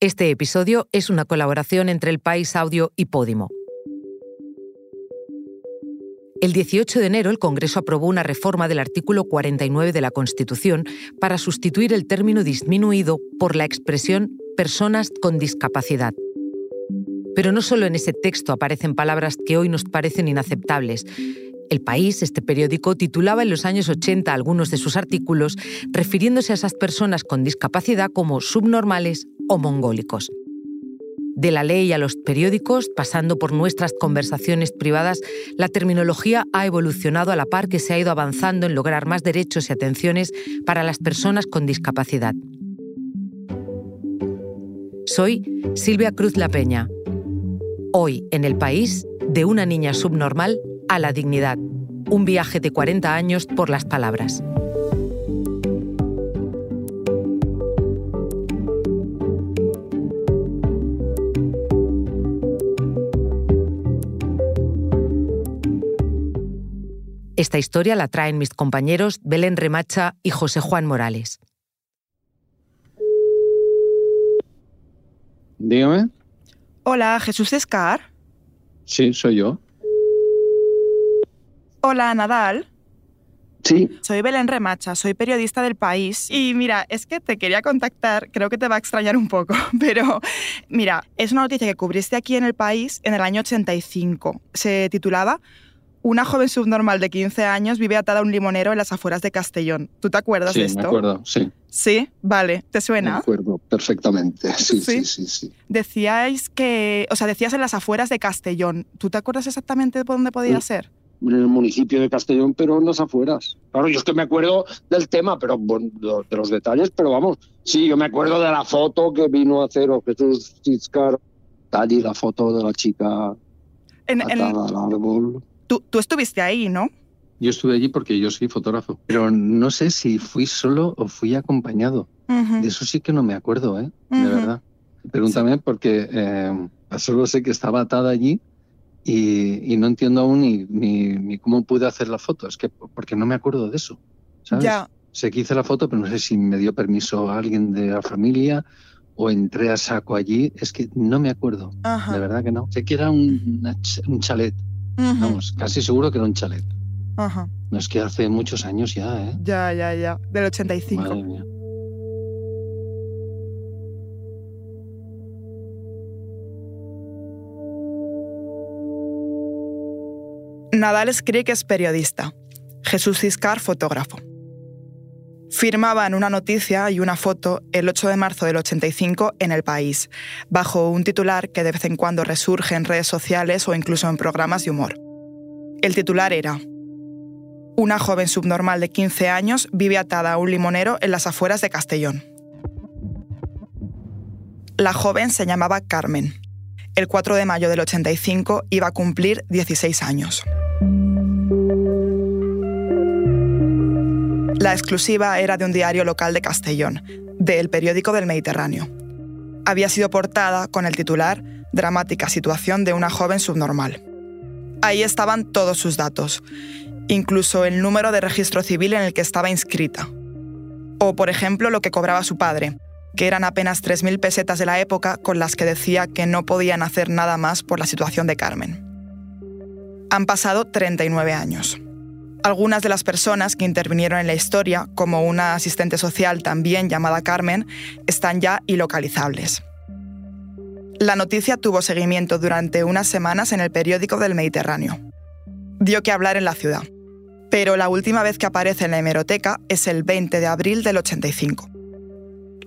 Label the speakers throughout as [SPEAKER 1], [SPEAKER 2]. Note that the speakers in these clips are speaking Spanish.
[SPEAKER 1] Este episodio es una colaboración entre El País Audio y Podimo. El 18 de enero el Congreso aprobó una reforma del artículo 49 de la Constitución para sustituir el término disminuido por la expresión personas con discapacidad. Pero no solo en ese texto aparecen palabras que hoy nos parecen inaceptables. El País, este periódico, titulaba en los años 80 algunos de sus artículos refiriéndose a esas personas con discapacidad como subnormales o mongólicos. De la ley a los periódicos, pasando por nuestras conversaciones privadas, la terminología ha evolucionado a la par que se ha ido avanzando en lograr más derechos y atenciones para las personas con discapacidad. Soy Silvia Cruz La Peña. Hoy, en el país, de una niña subnormal a la dignidad. Un viaje de 40 años por las palabras. Esta historia la traen mis compañeros Belén Remacha y José Juan Morales.
[SPEAKER 2] Dígame.
[SPEAKER 3] Hola, Jesús Escar.
[SPEAKER 2] Sí, soy yo.
[SPEAKER 3] Hola, Nadal.
[SPEAKER 2] Sí.
[SPEAKER 3] Soy Belén Remacha, soy periodista del país. Y mira, es que te quería contactar, creo que te va a extrañar un poco, pero mira, es una noticia que cubriste aquí en el país en el año 85. Se titulaba una joven subnormal de 15 años vive atada a un limonero en las afueras de Castellón. ¿Tú te acuerdas
[SPEAKER 2] de
[SPEAKER 3] esto?
[SPEAKER 2] Sí, me acuerdo, sí.
[SPEAKER 3] Sí, vale. ¿Te suena?
[SPEAKER 2] Me acuerdo perfectamente. Sí, sí, sí, sí,
[SPEAKER 3] Decíais que, o sea, decías en las afueras de Castellón. ¿Tú te acuerdas exactamente de dónde podía ser?
[SPEAKER 2] En el municipio de Castellón, pero en las afueras. Claro, yo es que me acuerdo del tema, pero de los detalles, pero vamos, sí, yo me acuerdo de la foto que vino a hacer Jesús Ciscar, allí la foto de la chica
[SPEAKER 3] en,
[SPEAKER 2] atada al árbol.
[SPEAKER 3] Tú, estuviste ahí, ¿no?
[SPEAKER 4] Yo estuve allí porque yo soy fotógrafo, pero no sé si fui solo o fui acompañado. De eso sí que no me acuerdo, ¿eh? De verdad. Pregúntame porque eh, solo sé que estaba atada allí y, no entiendo aún ni, ni, cómo pude hacer la foto. Es que porque no me acuerdo de eso, ¿sabes?
[SPEAKER 3] Ya.
[SPEAKER 4] Sé que hice la foto, pero no sé si me dio permiso a alguien de la familia o entré a saco allí. Es que no me acuerdo. De verdad que no. Sé que era un, un chalet Vamos, casi seguro que era un chalet.
[SPEAKER 3] Ajá.
[SPEAKER 4] No es que hace muchos años ya, ¿eh?
[SPEAKER 3] Ya, ya, ya. Del 85.
[SPEAKER 4] Madre mía.
[SPEAKER 3] Nadal cree que es periodista. Jesús Ciscar, fotógrafo. Firmaban una noticia y una foto el 8 de marzo del 85 en El País, bajo un titular que de vez en cuando resurge en redes sociales o incluso en programas de humor. El titular era Una joven subnormal de 15 años vive atada a un limonero en las afueras de Castellón. La joven se llamaba Carmen. El 4 de mayo del 85 iba a cumplir 16 años. La exclusiva era de un diario local de Castellón, del periódico del Mediterráneo. Había sido portada con el titular Dramática situación de una joven subnormal. Ahí estaban todos sus datos, incluso el número de registro civil en el que estaba inscrita. O, por ejemplo, lo que cobraba su padre, que eran apenas 3.000 pesetas de la época con las que decía que no podían hacer nada más por la situación de Carmen. Han pasado 39 años. Algunas de las personas que intervinieron en la historia, como una asistente social también llamada Carmen, están ya ilocalizables. La noticia tuvo seguimiento durante unas semanas en el periódico del Mediterráneo. Dio que hablar en la ciudad, pero la última vez que aparece en la hemeroteca es el 20 de abril del 85.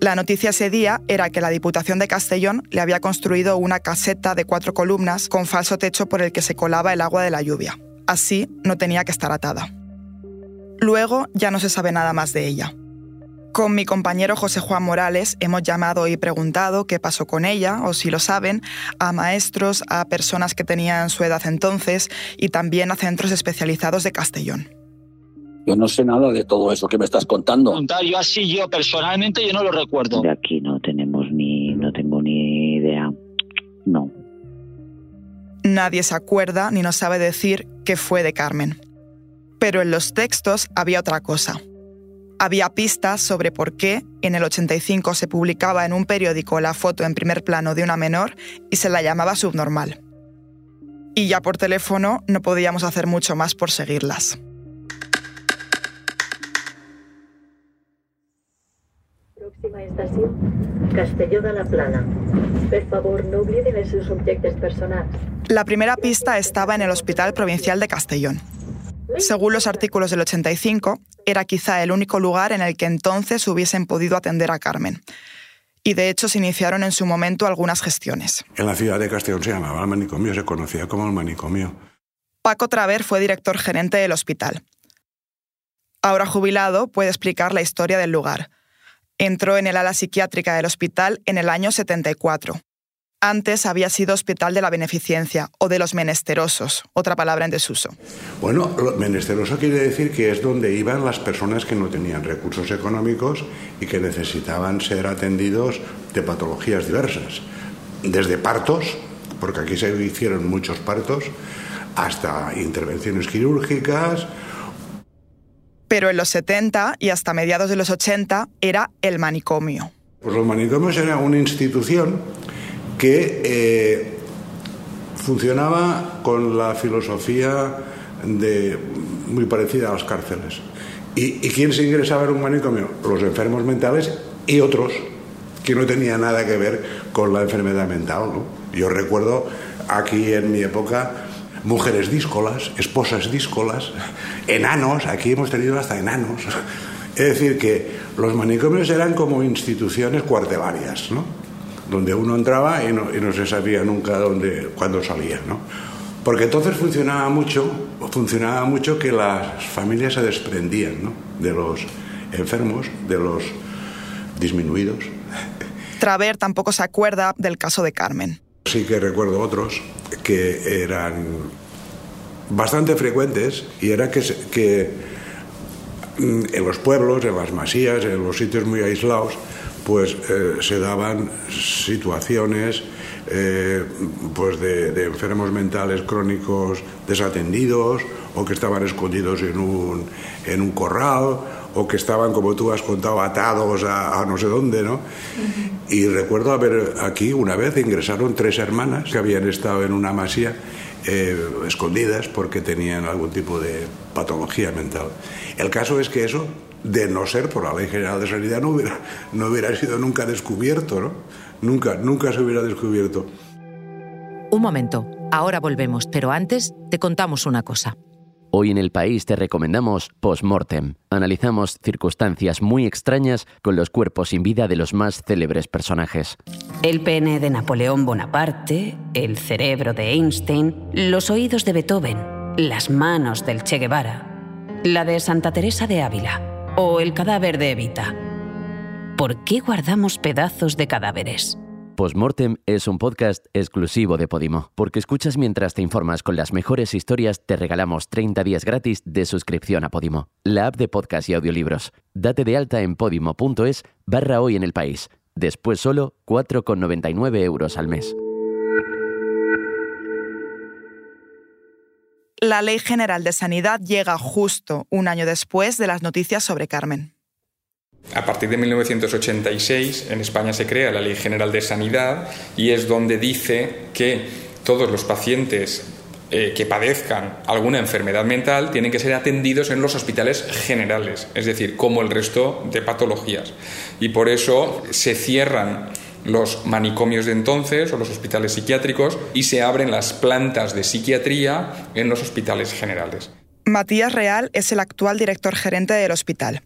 [SPEAKER 3] La noticia ese día era que la Diputación de Castellón le había construido una caseta de cuatro columnas con falso techo por el que se colaba el agua de la lluvia. Así no tenía que estar atada. Luego ya no se sabe nada más de ella. Con mi compañero José Juan Morales hemos llamado y preguntado qué pasó con ella, o si lo saben, a maestros, a personas que tenían su edad entonces y también a centros especializados de Castellón.
[SPEAKER 5] Yo no sé nada de todo eso que me estás contando.
[SPEAKER 6] Yo así, yo personalmente, yo no lo recuerdo.
[SPEAKER 7] De aquí no tenemos ni, no tengo ni idea. No.
[SPEAKER 3] Nadie se acuerda ni nos sabe decir qué fue de Carmen. Pero en los textos había otra cosa. Había pistas sobre por qué en el 85 se publicaba en un periódico la foto en primer plano de una menor y se la llamaba subnormal. Y ya por teléfono no podíamos hacer mucho más por seguirlas.
[SPEAKER 8] Próxima estación, Castelló de la Plana. Por favor, no olviden sus objetos personales.
[SPEAKER 3] La primera pista estaba en el Hospital Provincial de Castellón. Según los artículos del 85, era quizá el único lugar en el que entonces hubiesen podido atender a Carmen. Y de hecho se iniciaron en su momento algunas gestiones.
[SPEAKER 9] En la ciudad de Castellón se llamaba el manicomio, se conocía como el manicomio.
[SPEAKER 3] Paco Traver fue director gerente del hospital. Ahora jubilado, puede explicar la historia del lugar. Entró en el ala psiquiátrica del hospital en el año 74. Antes había sido Hospital de la Beneficencia o de los Menesterosos, otra palabra en desuso.
[SPEAKER 9] Bueno, lo menesteroso quiere decir que es donde iban las personas que no tenían recursos económicos y que necesitaban ser atendidos de patologías diversas. Desde partos, porque aquí se hicieron muchos partos, hasta intervenciones quirúrgicas.
[SPEAKER 3] Pero en los 70 y hasta mediados de los 80 era el manicomio.
[SPEAKER 9] Pues los manicomios eran una institución que eh, funcionaba con la filosofía de, muy parecida a las cárceles. ¿Y, quién se ingresaba en un manicomio? Los enfermos mentales y otros que no tenían nada que ver con la enfermedad mental. Yo recuerdo aquí en mi época mujeres díscolas, esposas díscolas, enanos, aquí hemos tenido hasta enanos. Es decir, que los manicomios eran como instituciones cuartelarias, ¿no? donde uno entraba y no, y no se sabía nunca dónde, cuándo salía, ¿no? Porque entonces funcionaba mucho, funcionaba mucho que las familias se desprendían ¿no? de los enfermos, de los disminuidos.
[SPEAKER 3] Traver tampoco se acuerda del caso de Carmen.
[SPEAKER 9] Sí que recuerdo otros que eran bastante frecuentes y era que, mm, en los pueblos, en las masías, en los sitios muy aislados, pues eh, se daban situaciones eh, pues de, enfermos mentales crónicos desatendidos o que estaban escondidos en un, en un corral o que estaban, como tú has contado, atados a, no sé dónde, ¿no? Y recuerdo haber aquí una vez ingresaron tres hermanas que habían estado en una masía eh, escondidas porque tenían algún tipo de patología mental. El caso es que eso de no ser por la Ley General de Sanidad, no hubiera, no hubiera sido nunca descubierto, ¿no? Nunca, nunca se hubiera descubierto.
[SPEAKER 1] Un momento, ahora volvemos, pero antes te contamos una cosa.
[SPEAKER 10] Hoy en el país te recomendamos Postmortem. Analizamos circunstancias muy extrañas con los cuerpos sin vida de los más célebres personajes.
[SPEAKER 11] El pene de Napoleón Bonaparte, el cerebro de Einstein, los oídos de Beethoven, las manos del Che Guevara, la de Santa Teresa de Ávila o el cadáver de Evita. ¿Por qué guardamos pedazos de cadáveres?
[SPEAKER 10] Postmortem es un podcast exclusivo de Podimo. Porque escuchas mientras te informas con las mejores historias, te regalamos 30 días gratis de suscripción a Podimo, la app de podcast y audiolibros. Date de alta en podimo.es barra hoy en el país. Después solo 4,99 euros al mes.
[SPEAKER 3] La Ley General de Sanidad llega justo un año después de las noticias sobre Carmen.
[SPEAKER 12] A partir de 1986 en España se crea la Ley General de Sanidad y es donde dice que todos los pacientes eh, que padezcan alguna enfermedad mental tienen que ser atendidos en los hospitales generales, es decir, como el resto de patologías. Y por eso se cierran los manicomios de entonces o los hospitales psiquiátricos y se abren las plantas de psiquiatría en los hospitales generales.
[SPEAKER 3] Matías Real es el actual director gerente del hospital.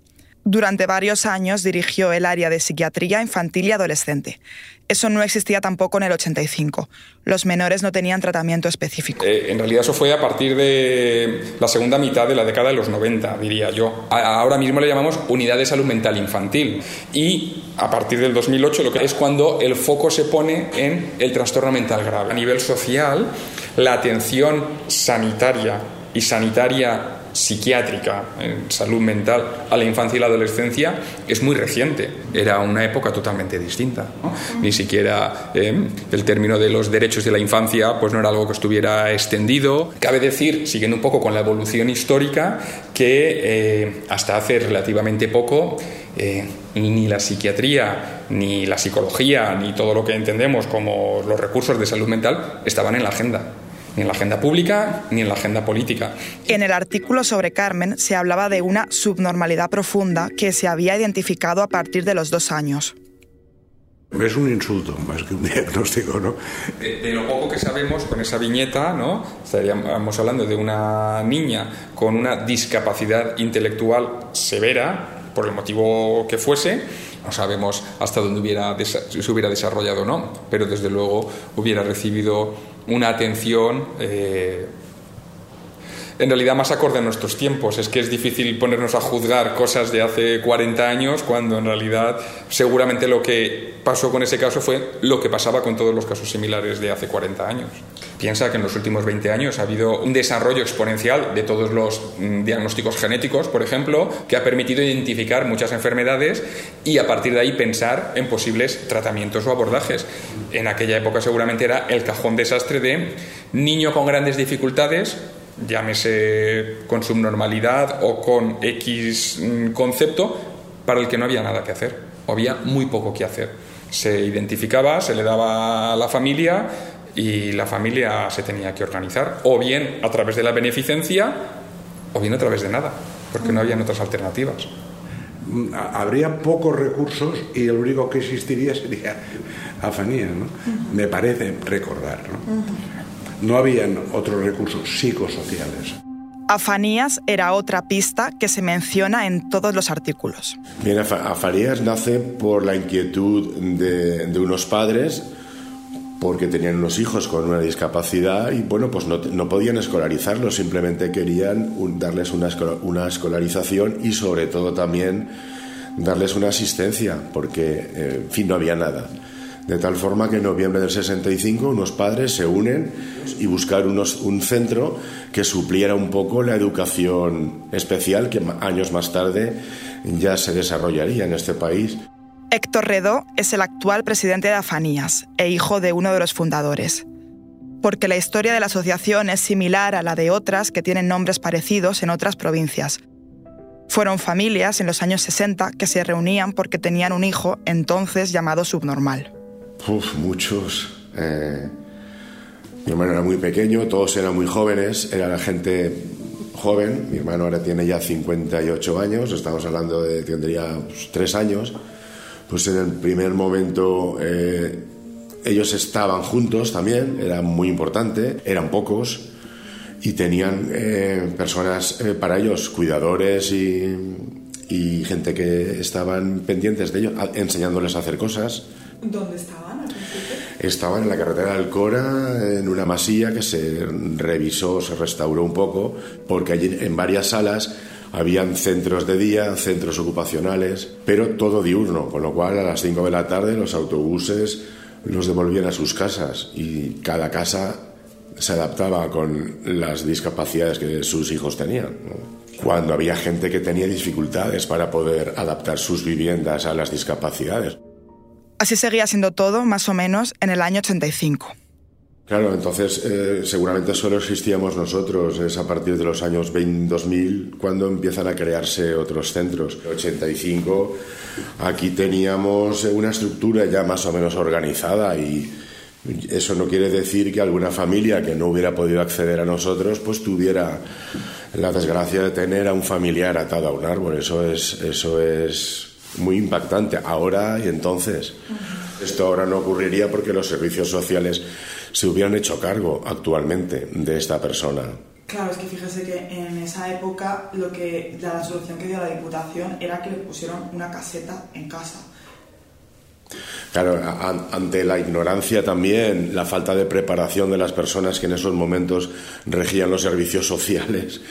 [SPEAKER 3] Durante varios años dirigió el área de psiquiatría infantil y adolescente. Eso no existía tampoco en el 85. Los menores no tenían tratamiento específico.
[SPEAKER 12] Eh, en realidad eso fue a partir de la segunda mitad de la década de los 90, diría yo. ahora mismo le llamamos unidad de salud mental infantil. Y a partir del 2008 lo que es cuando el foco se pone en el trastorno mental grave. A nivel social, la atención sanitaria y sanitaria psiquiátrica, en salud mental a la infancia y la adolescencia es muy reciente. Era una época totalmente distinta. Ni siquiera eh, el término de los derechos de la infancia pues no era algo que estuviera extendido. Cabe decir, siguiendo un poco con la evolución histórica, que eh, hasta hace relativamente poco eh, ni la psiquiatría, ni la psicología, ni todo lo que entendemos como los recursos de salud mental estaban en la agenda ni en la agenda pública ni en la agenda política.
[SPEAKER 3] En el artículo sobre Carmen se hablaba de una subnormalidad profunda que se había identificado a partir de los dos años.
[SPEAKER 9] Es un insulto más que un diagnóstico, ¿no?
[SPEAKER 12] De, lo poco que sabemos con esa viñeta, ¿no? Estaríamos hablando de una niña con una discapacidad intelectual severa, por el motivo que fuese, no sabemos hasta dónde hubiera se hubiera desarrollado o no, pero desde luego hubiera recibido una atención eh, en realidad más acorde a nuestros tiempos. Es que es difícil ponernos a juzgar cosas de hace 40 años cuando en realidad seguramente lo que pasó con ese caso fue lo que pasaba con todos los casos similares de hace 40 años. Piensa que en los últimos 20 años ha habido un desarrollo exponencial de todos los mm, diagnósticos genéticos, por ejemplo, que ha permitido identificar muchas enfermedades y a partir de ahí pensar en posibles tratamientos o abordajes. En aquella época seguramente era el cajón desastre de niño con grandes dificultades, llámese con subnormalidad o con X mm, concepto, para el que no había nada que hacer, o había muy poco que hacer. Se identificaba, se le daba a la familia y la familia se tenía que organizar, o bien a través de la beneficencia, o bien a través de nada, porque no habían otras alternativas.
[SPEAKER 9] Mm, habría pocos recursos y el único que existiría sería afanía, ¿no? Me parece recordar, ¿no? No habían otros recursos psicosociales.
[SPEAKER 3] Afanías era otra pista que se menciona en todos los artículos.
[SPEAKER 13] Bien, Afanías nace por la inquietud de, unos padres porque tenían unos hijos con una discapacidad y bueno, pues no, podían escolarizarlos, simplemente querían darles una, una, escolarización y sobre todo también darles una asistencia, porque eh, en fin no había nada. De tal forma que en noviembre del 65 unos padres se unen y buscaron un centro que supliera un poco la educación especial que años más tarde ya se desarrollaría en este país.
[SPEAKER 3] Héctor Redó es el actual presidente de Afanías e hijo de uno de los fundadores. Porque la historia de la asociación es similar a la de otras que tienen nombres parecidos en otras provincias. Fueron familias en los años 60 que se reunían porque tenían un hijo entonces llamado subnormal.
[SPEAKER 13] Uf, muchos. Eh, mi hermano era muy pequeño, todos eran muy jóvenes, era la gente joven. Mi hermano ahora tiene ya 58 años, estamos hablando de tendría pues, años. Pues en el primer momento eh, ellos estaban juntos también, era muy importante, eran pocos y tenían eh, personas para ellos, cuidadores y, y gente que estaban pendientes de ellos, enseñándoles a hacer cosas.
[SPEAKER 3] ¿Dónde estaban
[SPEAKER 13] Estaban en la carretera del Cora, en una masía que se revisó, se restauró un poco, porque allí en varias salas habían centros de día, centros ocupacionales, pero todo diurno, con lo cual a las 5 de la tarde los autobuses los devolvían a sus casas y cada casa se adaptaba con las discapacidades que sus hijos tenían. Cuando había gente que tenía dificultades para poder adaptar sus viviendas a las discapacidades.
[SPEAKER 3] Así seguía siendo todo, más o menos, en el año 85.
[SPEAKER 13] Claro, entonces eh, seguramente solo existíamos nosotros. Es a partir de los años 20, 2000 cuando empiezan a crearse otros centros. En 85 aquí teníamos una estructura ya más o menos organizada y eso no quiere decir que alguna familia que no hubiera podido acceder a nosotros pues tuviera la desgracia de tener a un familiar atado a un árbol. Eso es, eso es muy impactante ahora y entonces. Esto ahora no ocurriría porque los servicios sociales se hubieran hecho cargo actualmente de esta persona.
[SPEAKER 3] Claro, es que fíjese que en esa época lo que la solución que dio la Diputación era que le pusieron una caseta en casa.
[SPEAKER 13] Claro, ante la ignorancia también, la falta de preparación de las personas que en esos momentos regían los servicios sociales,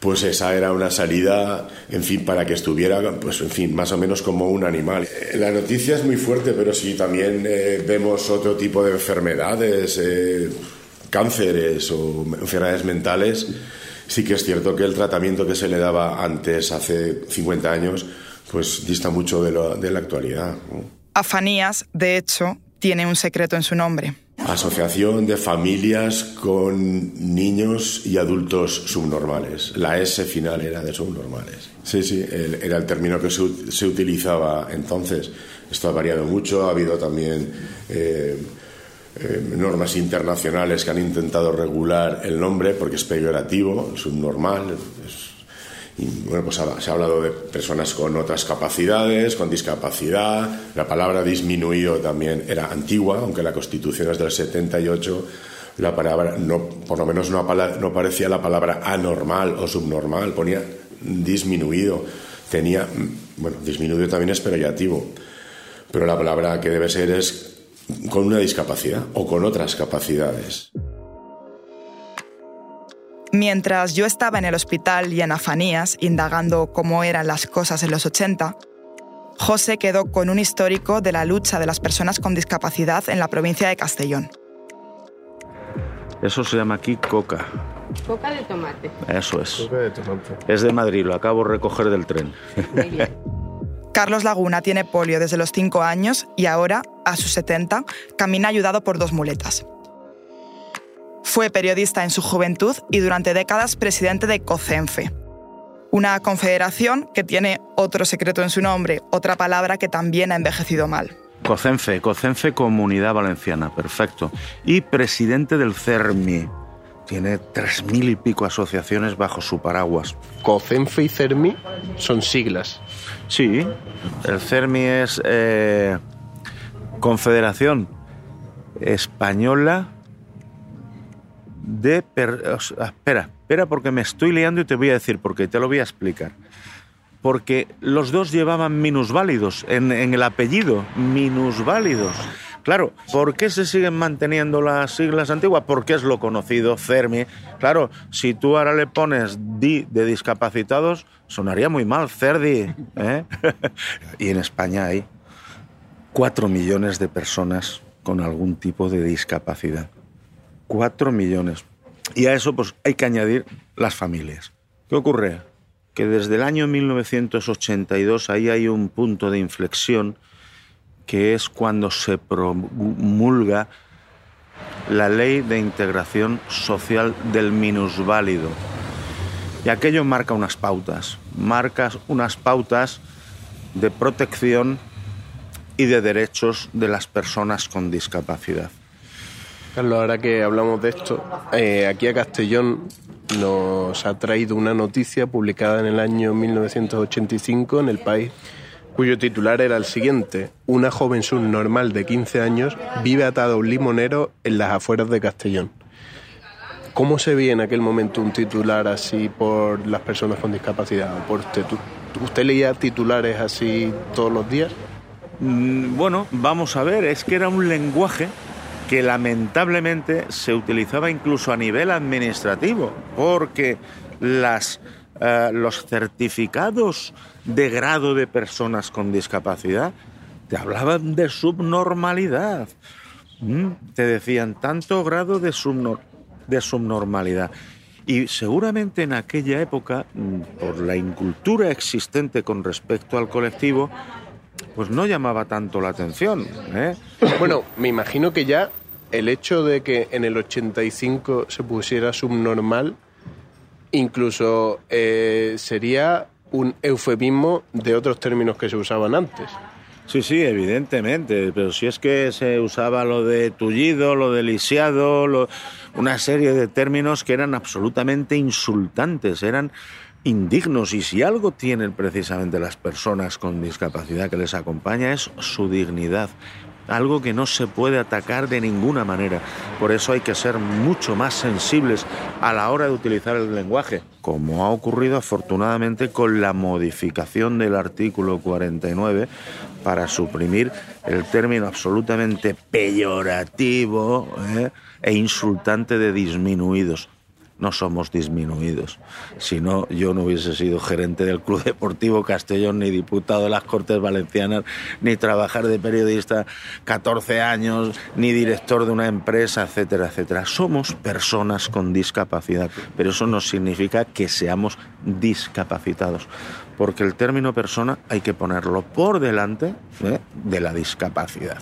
[SPEAKER 13] pues esa era una salida, en fin, para que estuviera, pues en fin, más o menos como un animal. Eh, la noticia es muy fuerte, pero si también eh, vemos otro tipo de enfermedades, eh, cánceres o enfermedades mentales, Sí que es cierto que el tratamiento que se le daba antes, hace 50 años, pues dista mucho de, de la actualidad.
[SPEAKER 3] Afanías, de hecho, tiene un secreto en su nombre.
[SPEAKER 13] Asociación de familias con niños y adultos subnormales. La S final era de subnormales. Sí, sí, era el término que se, utilizaba entonces. Esto ha variado mucho, ha habido también eh, eh, normas internacionales que han intentado regular el nombre porque es peyorativo, subnormal. Bueno, pues se ha hablado de personas con otras capacidades, con discapacidad. La palabra disminuido también era antigua, aunque la Constitución es del 78. La palabra, no, por lo menos no, no parecía la palabra anormal o subnormal, ponía disminuido. Tenía, bueno, disminuido también es peyorativo, pero la palabra que debe ser es con una discapacidad o con otras capacidades.
[SPEAKER 3] Mientras yo estaba en el hospital y en Afanías indagando cómo eran las cosas en los 80, José quedó con un histórico de la lucha de las personas con discapacidad en la provincia de Castellón.
[SPEAKER 14] Eso se llama aquí coca.
[SPEAKER 15] Coca de tomate.
[SPEAKER 14] Eso es.
[SPEAKER 16] Coca de tomate.
[SPEAKER 14] Es de Madrid, lo acabo de recoger del tren.
[SPEAKER 15] Muy bien.
[SPEAKER 3] Carlos Laguna tiene polio desde los 5 años y ahora, a sus 70, camina ayudado por dos muletas. Fue periodista en su juventud y durante décadas presidente de COCENFE, una confederación que tiene otro secreto en su nombre, otra palabra que también ha envejecido mal.
[SPEAKER 14] COCENFE, COCENFE Comunidad Valenciana, perfecto. Y presidente del CERMI. Tiene tres mil y pico asociaciones bajo su paraguas.
[SPEAKER 16] COCENFE y CERMI son siglas.
[SPEAKER 14] Sí, el CERMI es eh, Confederación Española de... espera, espera porque me estoy liando y te voy a decir por qué, te lo voy a explicar. Porque los dos llevaban minusválidos en, en el apellido, minusválidos. Claro, ¿por qué se siguen manteniendo las siglas antiguas? Porque es lo conocido, CERMI. Claro, si tú ahora le pones DI de discapacitados, sonaría muy mal, CERDI. ¿eh? y en España hay cuatro millones de personas con algún tipo de discapacidad. Cuatro millones. Y a eso pues hay que añadir las familias. ¿Qué ocurre? Que desde el año 1982 ahí hay un punto de inflexión que es cuando se promulga la ley de integración social del minusválido. Y aquello marca unas pautas, marca unas pautas de protección y de derechos de las personas con discapacidad.
[SPEAKER 16] Carlos, ahora que hablamos de esto, eh, aquí a Castellón nos ha traído una noticia publicada en el año 1985 en El País cuyo titular era el siguiente. Una joven subnormal de 15 años vive atada a un limonero en las afueras de Castellón. ¿Cómo se ve en aquel momento un titular así por las personas con discapacidad? ¿Por usted? ¿Usted leía titulares así todos los días?
[SPEAKER 14] Mm, bueno, vamos a ver, es que era un lenguaje que lamentablemente se utilizaba incluso a nivel administrativo, porque eh, los certificados de grado de personas con discapacidad te hablaban de subnormalidad. Mm, te decían tanto grado de, de subnormalidad. Y seguramente en aquella época, mm, por la incultura existente con respecto al colectivo, pues no llamaba tanto la atención. ¿eh?
[SPEAKER 16] Bueno, me imagino que ya el hecho de que en el 85 se pusiera subnormal incluso eh, sería un eufemismo de otros términos que se usaban antes.
[SPEAKER 14] Sí, sí, evidentemente, pero si es que se usaba lo de tullido, lo de lisiado, una serie de términos que eran absolutamente insultantes, eran indignos y si algo tienen precisamente las personas con discapacidad que les acompaña es su dignidad, algo que no se puede atacar de ninguna manera. Por eso hay que ser mucho más sensibles a la hora de utilizar el lenguaje, como ha ocurrido afortunadamente con la modificación del artículo 49 para suprimir el término absolutamente peyorativo ¿eh? e insultante de disminuidos. No somos disminuidos. Si no, yo no hubiese sido gerente del Club Deportivo Castellón, ni diputado de las Cortes Valencianas, ni trabajar de periodista 14 años, ni director de una empresa, etcétera, etcétera. Somos personas con discapacidad, pero eso no significa que seamos discapacitados porque el término persona hay que ponerlo por delante ¿eh? de la discapacidad.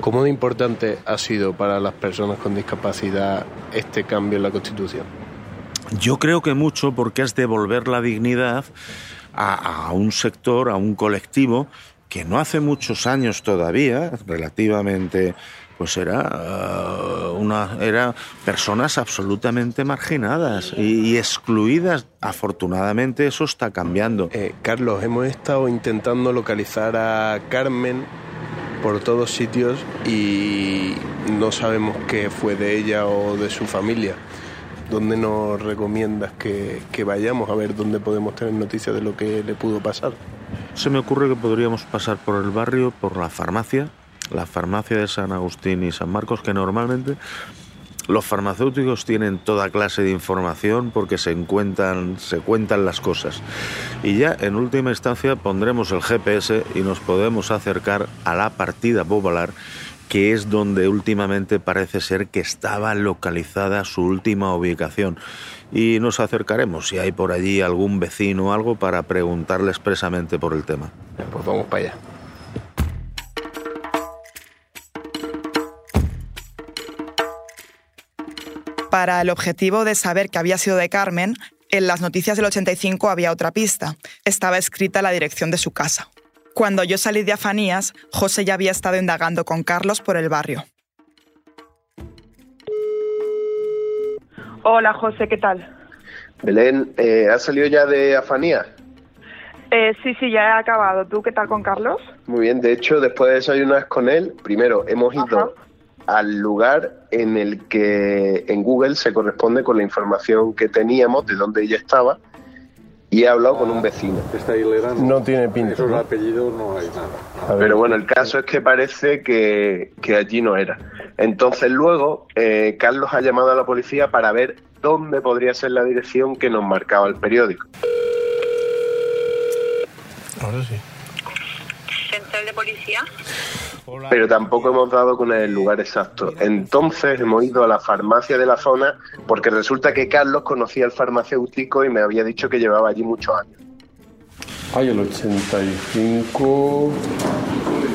[SPEAKER 16] ¿Cómo de importante ha sido para las personas con discapacidad este cambio en la Constitución?
[SPEAKER 14] Yo creo que mucho porque es devolver la dignidad a, un sector, a un colectivo que no hace muchos años todavía, relativamente pues era uh, una era personas absolutamente marginadas y, excluidas. Afortunadamente eso está cambiando.
[SPEAKER 16] Eh, Carlos hemos estado intentando localizar a Carmen por todos sitios y no sabemos qué fue de ella o de su familia ¿Dónde nos recomiendas que, vayamos a ver dónde podemos tener noticias de lo que le pudo pasar?
[SPEAKER 14] Se me ocurre que podríamos pasar por el barrio, por la farmacia, la farmacia de San Agustín y San Marcos, que normalmente los farmacéuticos tienen toda clase de información porque se encuentran, se cuentan las cosas. Y ya en última instancia pondremos el GPS y nos podemos acercar a la partida popular que es donde últimamente parece ser que estaba localizada su última ubicación. Y nos acercaremos si hay por allí algún vecino o algo para preguntarle expresamente por el tema.
[SPEAKER 16] Pues vamos para allá.
[SPEAKER 3] Para el objetivo de saber que había sido de Carmen, en las noticias del 85 había otra pista. Estaba escrita la dirección de su casa. Cuando yo salí de Afanías, José ya había estado indagando con Carlos por el barrio.
[SPEAKER 17] Hola José, ¿qué tal?
[SPEAKER 16] Belén, eh, ¿has salido ya de Afanías?
[SPEAKER 17] Eh, sí, sí, ya he acabado. ¿Tú qué tal con Carlos?
[SPEAKER 16] Muy bien, de hecho, después de desayunar con él, primero hemos ido al lugar en el que en Google se corresponde con la información que teníamos de dónde ella estaba y he hablado con un vecino.
[SPEAKER 9] Esta hilera
[SPEAKER 16] no, tiene pinta.
[SPEAKER 9] Esos apellidos no hay nada.
[SPEAKER 16] Pero bueno, el caso es que parece que, que allí no era. Entonces luego eh, Carlos ha llamado a la policía para ver dónde podría ser la dirección que nos marcaba el periódico.
[SPEAKER 17] Ahora sí. ¿Central de policía?
[SPEAKER 16] Pero tampoco hemos dado con el lugar exacto. Entonces hemos ido a la farmacia de la zona porque resulta que Carlos conocía al farmacéutico y me había dicho que llevaba allí muchos años.
[SPEAKER 9] Ay, el 85.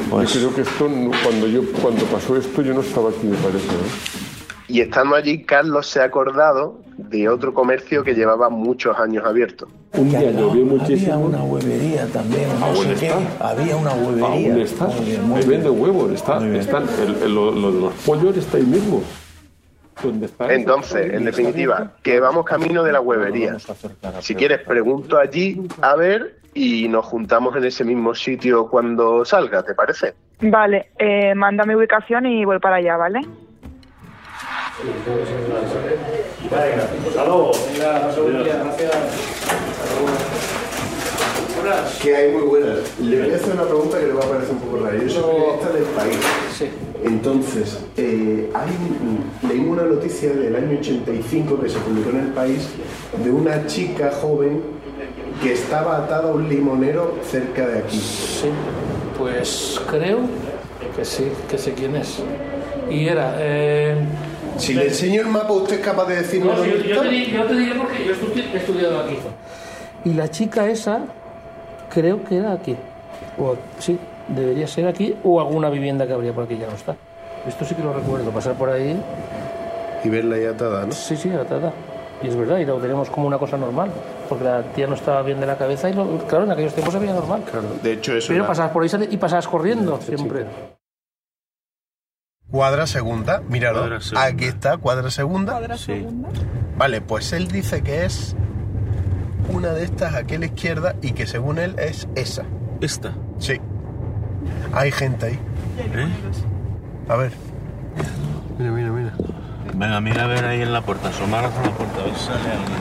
[SPEAKER 9] Pues... Yo creo que esto, cuando, yo, cuando pasó esto, yo no estaba aquí, me parece. ¿eh?
[SPEAKER 16] Y estando allí, Carlos se ha acordado de otro comercio que llevaba muchos años abierto.
[SPEAKER 9] Un día llovió muchísimo.
[SPEAKER 18] Había una huevería también, no sé qué. Había una huevería.
[SPEAKER 9] ¿Dónde está? Ahí vende huevos, está, están, lo, de los pollos está ahí mismo.
[SPEAKER 16] Entonces, en definitiva, que vamos camino de la huevería. Si quieres, pregunto allí a ver y nos juntamos en ese mismo sitio cuando salga, ¿te parece?
[SPEAKER 17] Vale, eh, manda mi ubicación y voy para allá, ¿vale?
[SPEAKER 16] Que hay muy buenas. Le voy a hacer una pregunta que le va a parecer un poco rara. Yo soy periodista del país. Sí. Entonces, eh, hay, leí una noticia del año 85 que se publicó en el país de una chica joven que estaba atada a un limonero cerca de aquí.
[SPEAKER 18] Sí, pues creo que sí, que sé quién es. Y era. Eh,
[SPEAKER 16] si le enseño el mapa, ¿usted es capaz de decirme
[SPEAKER 18] no, yo, yo, te, yo, te, diré porque yo he estudiado aquí. Y la chica esa, creo que era aquí. O, sí, debería ser aquí o alguna vivienda que habría por aquí, ya no está. Esto sí que lo recuerdo, pasar por ahí.
[SPEAKER 16] Y verla ahí atada, ¿no?
[SPEAKER 18] Sí, sí, atada. Y es verdad, y lo tenemos como una cosa normal, porque la tía no estaba bien de la cabeza y, claro, en aquellos tiempos se veía normal.
[SPEAKER 16] Claro, de hecho eso.
[SPEAKER 18] Pero pasabas por ahí y pasabas corriendo siempre.
[SPEAKER 16] Cuadra segunda, míralo. Aquí está, cuadra segunda.
[SPEAKER 17] Cuadra segunda.
[SPEAKER 16] Vale, pues él dice que es una de estas aquí a la izquierda y que según él es esa.
[SPEAKER 14] ¿Esta?
[SPEAKER 16] Sí. Hay gente ahí.
[SPEAKER 14] ¿Eh?
[SPEAKER 16] A ver. Mira, mira, mira.
[SPEAKER 14] Venga, mira a ver ahí en la puerta, asomaros a la puerta, a ver si sale alguien.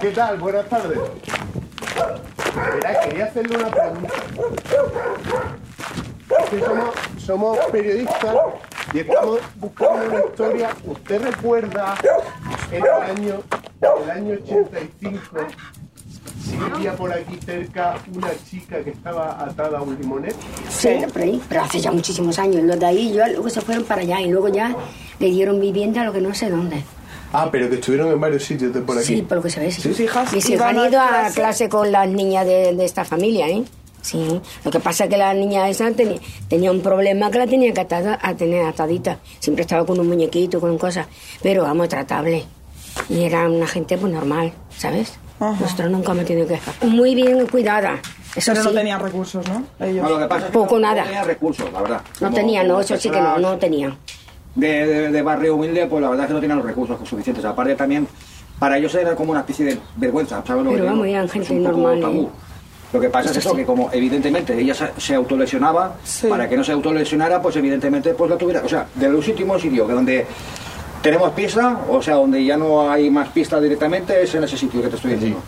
[SPEAKER 16] ¿Qué tal? Buenas tardes. Verá, quería hacerle una pregunta. somos, periodistas Y estamos buscando una historia. ¿Usted recuerda el año, el año 85 si vivía por aquí cerca una chica que estaba atada a un limonero?
[SPEAKER 19] Sí, pero hace ya muchísimos años. Los de ahí yo, luego se fueron para allá y luego ya le dieron vivienda a lo que no sé dónde.
[SPEAKER 16] Ah, pero que estuvieron en varios sitios de por aquí.
[SPEAKER 19] Sí, por lo que se ve, sí.
[SPEAKER 16] ¿Sus hijas
[SPEAKER 19] Mis hijas han
[SPEAKER 16] a
[SPEAKER 19] ido a
[SPEAKER 16] clase?
[SPEAKER 19] clase con las niñas de, de esta familia, ¿eh? Sí. Lo que pasa es que la niña esa tenía, tenía un problema que la tenía que atar, a tener atadita. Siempre estaba con un muñequito, con cosas. Pero vamos, tratable. Y era una gente pues normal, ¿sabes? Nosotros nunca hemos tenido que Muy bien cuidada. Eso
[SPEAKER 3] Pero no
[SPEAKER 19] sí.
[SPEAKER 3] tenían recursos, ¿no? Ellos.
[SPEAKER 20] No, lo que pasa es que
[SPEAKER 19] Poco
[SPEAKER 20] no,
[SPEAKER 19] nada.
[SPEAKER 20] No tenía recursos, la verdad.
[SPEAKER 19] No
[SPEAKER 20] Como-
[SPEAKER 19] tenía, no, eso sí que no, no tenía.
[SPEAKER 20] De, de- de barrio humilde, pues la verdad es que no tenían los recursos suficientes. Aparte también, para ellos era como una especie de vergüenza, ¿sabes lo que
[SPEAKER 19] Pero
[SPEAKER 20] digo?
[SPEAKER 19] vamos, eran
[SPEAKER 20] Es
[SPEAKER 19] gente
[SPEAKER 20] un poco
[SPEAKER 19] normal,
[SPEAKER 20] tabú.
[SPEAKER 19] ¿eh?
[SPEAKER 20] Lo que pasa es
[SPEAKER 19] Eso
[SPEAKER 20] eso,
[SPEAKER 19] sí.
[SPEAKER 20] que como evidentemente ella se, autolesionaba, para que no se autolesionara, pues evidentemente pues la tuviera, o sea, de los últimos sitios que donde tenemos pista, o sea, donde ya no hay más pista directamente, es en ese sitio que te estoy diciendo.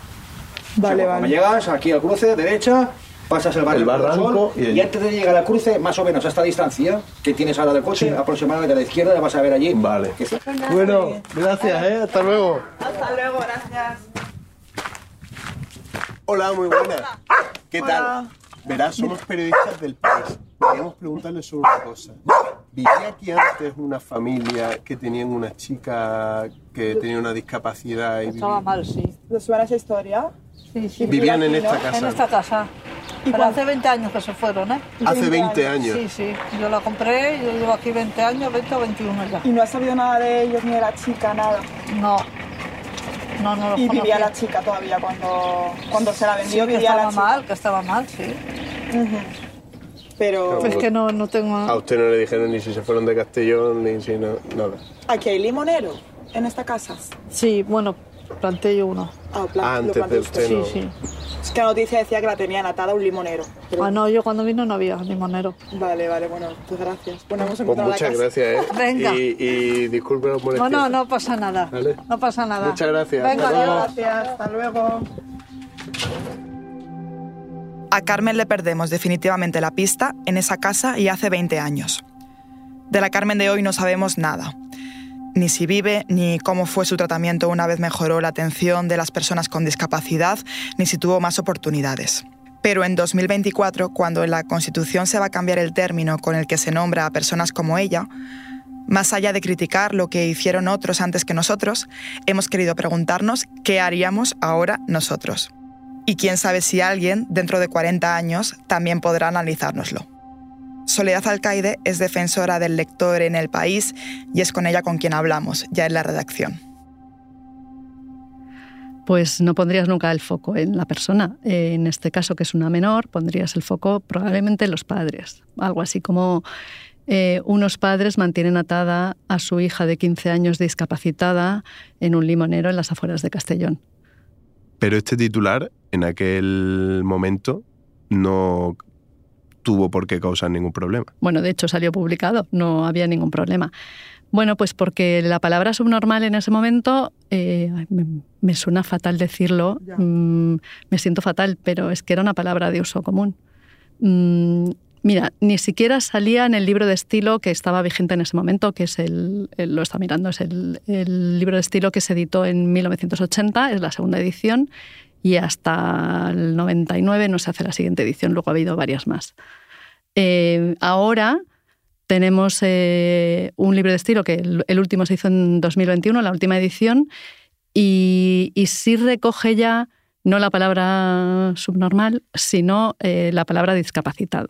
[SPEAKER 3] Vale,
[SPEAKER 20] Cuando
[SPEAKER 3] vale.
[SPEAKER 20] llegas aquí al cruce, derecha, pasas el
[SPEAKER 16] barranco
[SPEAKER 20] Sol,
[SPEAKER 16] y
[SPEAKER 20] antes de llegar al cruce, más o menos a esta distancia que tienes ahora del coche, aproximadamente a la izquierda, la vas a ver allí.
[SPEAKER 16] Vale.
[SPEAKER 20] está-
[SPEAKER 16] Bueno, gracias, ¿eh? Hasta luego.
[SPEAKER 3] Hasta luego, gracias.
[SPEAKER 16] Hola, muy buenas. ¿Qué tal? Verás, somos periodistas del país. Queríamos preguntarle sobre una cosa. ¿Vivía aquí antes una familia que tenían una chica que tenía una discapacidad y
[SPEAKER 21] Estaba
[SPEAKER 16] vivía-
[SPEAKER 21] mal, sí.
[SPEAKER 3] ¿Les suena esa historia?
[SPEAKER 21] Sí, sí.
[SPEAKER 16] Vivían en esta
[SPEAKER 21] ¿no?
[SPEAKER 16] casa.
[SPEAKER 21] En esta casa. Pero hace 20 años que se fueron, ¿eh?
[SPEAKER 16] Hace 20 años.
[SPEAKER 21] Sí, sí. Yo la compré, yo llevo aquí 20 años, 20 o 21 ya.
[SPEAKER 3] ¿Y no has sabido nada de ellos ni de la chica, nada?
[SPEAKER 21] No. No, no los
[SPEAKER 3] Y vivía la chica todavía cuando, cuando se la vendió,
[SPEAKER 21] Sí, que
[SPEAKER 3] vivía la
[SPEAKER 21] estaba
[SPEAKER 3] chica.
[SPEAKER 21] mal, que estaba mal, sí.
[SPEAKER 3] Pero
[SPEAKER 21] Es que no, no tengo...
[SPEAKER 16] A usted no le dijeron ni si se fueron de Castellón, ni si no, nada.
[SPEAKER 3] aquí hay limonero en esta casa.
[SPEAKER 21] Sí, bueno, planté yo uno.
[SPEAKER 3] Ah, plan- lo
[SPEAKER 16] antes de usted no.
[SPEAKER 21] Sí, sí.
[SPEAKER 3] Es que la noticia decía que la tenían atada a un limonero. Pero-
[SPEAKER 21] Ah, no, yo cuando vino no había limonero.
[SPEAKER 3] Vale, vale, bueno, pues gracias. Bueno, hemos
[SPEAKER 16] Pues
[SPEAKER 3] encontrado la
[SPEAKER 16] muchas
[SPEAKER 3] casa.
[SPEAKER 16] gracias, ¿eh?
[SPEAKER 21] Venga.
[SPEAKER 16] Y, y disculpe los
[SPEAKER 21] No,
[SPEAKER 16] molestias.
[SPEAKER 21] no, no pasa nada.
[SPEAKER 16] Vale.
[SPEAKER 21] No pasa nada.
[SPEAKER 16] Muchas gracias.
[SPEAKER 21] Venga,
[SPEAKER 16] Hasta.
[SPEAKER 3] Gracias, hasta luego. A Carmen le perdemos definitivamente la pista en esa casa y hace 20 años. De la Carmen de hoy no sabemos nada. Ni si vive, ni cómo fue su tratamiento una vez mejoró la atención de las personas con discapacidad, ni si tuvo más oportunidades. Pero en 2024, cuando en la Constitución se va a cambiar el término con el que se nombra a personas como ella, más allá de criticar lo que hicieron otros antes que nosotros, hemos querido preguntarnos qué haríamos ahora nosotros. Y quién sabe si alguien, dentro de 40 años, también podrá analizárnoslo. Soledad Alcaide es defensora del lector en el país y es con ella con quien hablamos, ya en la redacción.
[SPEAKER 22] Pues no pondrías nunca el foco en la persona. En este caso, que es una menor, pondrías el foco probablemente en los padres. Algo así como eh, unos padres mantienen atada a su hija de 15 años discapacitada en un limonero en las afueras de Castellón.
[SPEAKER 16] Pero este titular, en aquel momento, no tuvo por qué causar ningún problema.
[SPEAKER 22] Bueno, de hecho salió publicado, no había ningún problema. Bueno, pues porque la palabra subnormal en ese momento eh, me, me suena fatal decirlo, mm, me siento fatal, pero es que era una palabra de uso común. Mm, mira, ni siquiera salía en el libro de estilo que estaba vigente en ese momento, que es el, el- lo está mirando, es el, el libro de estilo que se editó en 1980, es la segunda edición, y hasta el 99 no se hace la siguiente edición, luego ha habido varias más. Eh, ahora tenemos eh, un libro de estilo que el, último se hizo en 2021, la última edición, y, y sí recoge ya no la palabra subnormal, sino eh, la palabra discapacitado.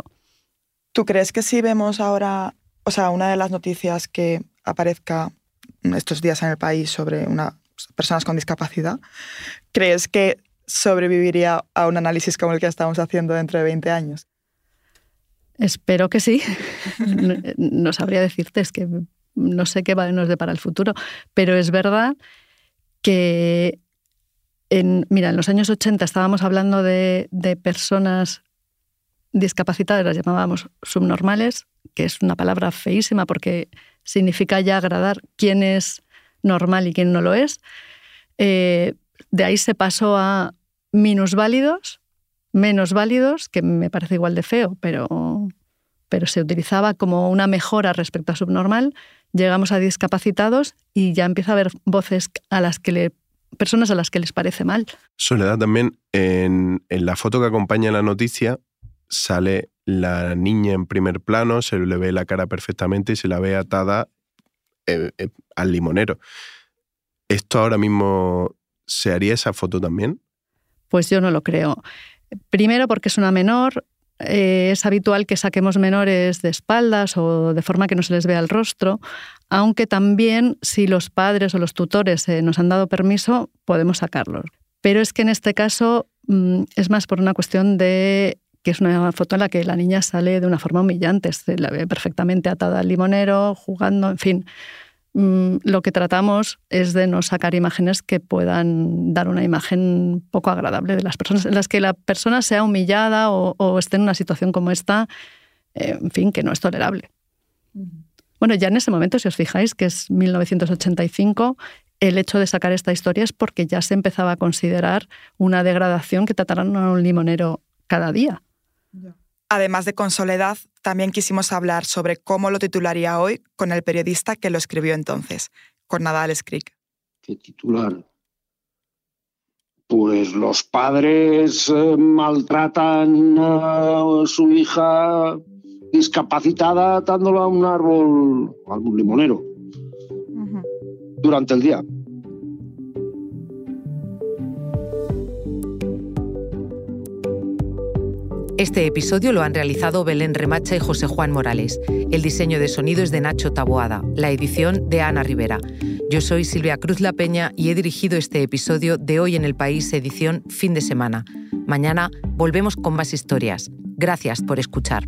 [SPEAKER 3] ¿Tú crees que si vemos ahora, o sea, una de las noticias que aparezca estos días en el país sobre una, personas con discapacidad, crees que sobreviviría a un análisis como el que estamos haciendo dentro de 20 años?
[SPEAKER 22] Espero que sí. no, sabría decirte, es que no sé qué nos depara el futuro, pero es verdad que en, mira, en los años 80 estábamos hablando de, de personas discapacitadas, las llamábamos subnormales, que es una palabra feísima porque significa ya agradar quién es normal y quién no lo es. Eh, de ahí se pasó a minusválidos, menos válidos, que me parece igual de feo, pero pero se utilizaba como una mejora respecto a subnormal. Llegamos a discapacitados y ya empieza a haber voces a las que le personas a las que les parece mal.
[SPEAKER 16] Soledad, también en, en la foto que acompaña la noticia sale la niña en primer plano, se le ve la cara perfectamente y se la ve atada eh, eh, al limonero. ¿Esto ahora mismo se haría esa foto también?
[SPEAKER 22] Pues yo no lo creo. Primero porque es una menor, eh, es habitual que saquemos menores de espaldas o de forma que no se les vea el rostro, aunque también si los padres o los tutores nos han dado permiso, podemos sacarlos. Pero es que en este caso mm, es más por una cuestión de que es una foto en la que la niña sale de una forma humillante, se la ve perfectamente atada al limonero, jugando, en fin. Mm, lo que tratamos es de no sacar imágenes que puedan dar una imagen poco agradable de las personas, en las que la persona sea humillada o, esté en una situación como esta, eh, en fin, que no es tolerable. Bueno, ya en ese momento, si os fijáis, que es 1985, el hecho de sacar esta historia es porque ya se empezaba a considerar una degradación que trataran a un limonero cada día.
[SPEAKER 3] Además de con Soledad, también quisimos hablar sobre cómo lo titularía hoy con el periodista que lo escribió entonces, con Nadal Scrick.
[SPEAKER 2] ¿Qué titular? Pues los padres eh, maltratan a su hija discapacitada atándola a un árbol, a un limonero, durante el día.
[SPEAKER 1] Este episodio lo han realizado Belén Remacha y José Juan Morales. El diseño de sonido es de Nacho Taboada, la edición de Ana Rivera. Yo soy Silvia Cruz La Peña y he dirigido este episodio de Hoy en el País, edición fin de semana. Mañana volvemos con más historias. Gracias por escuchar.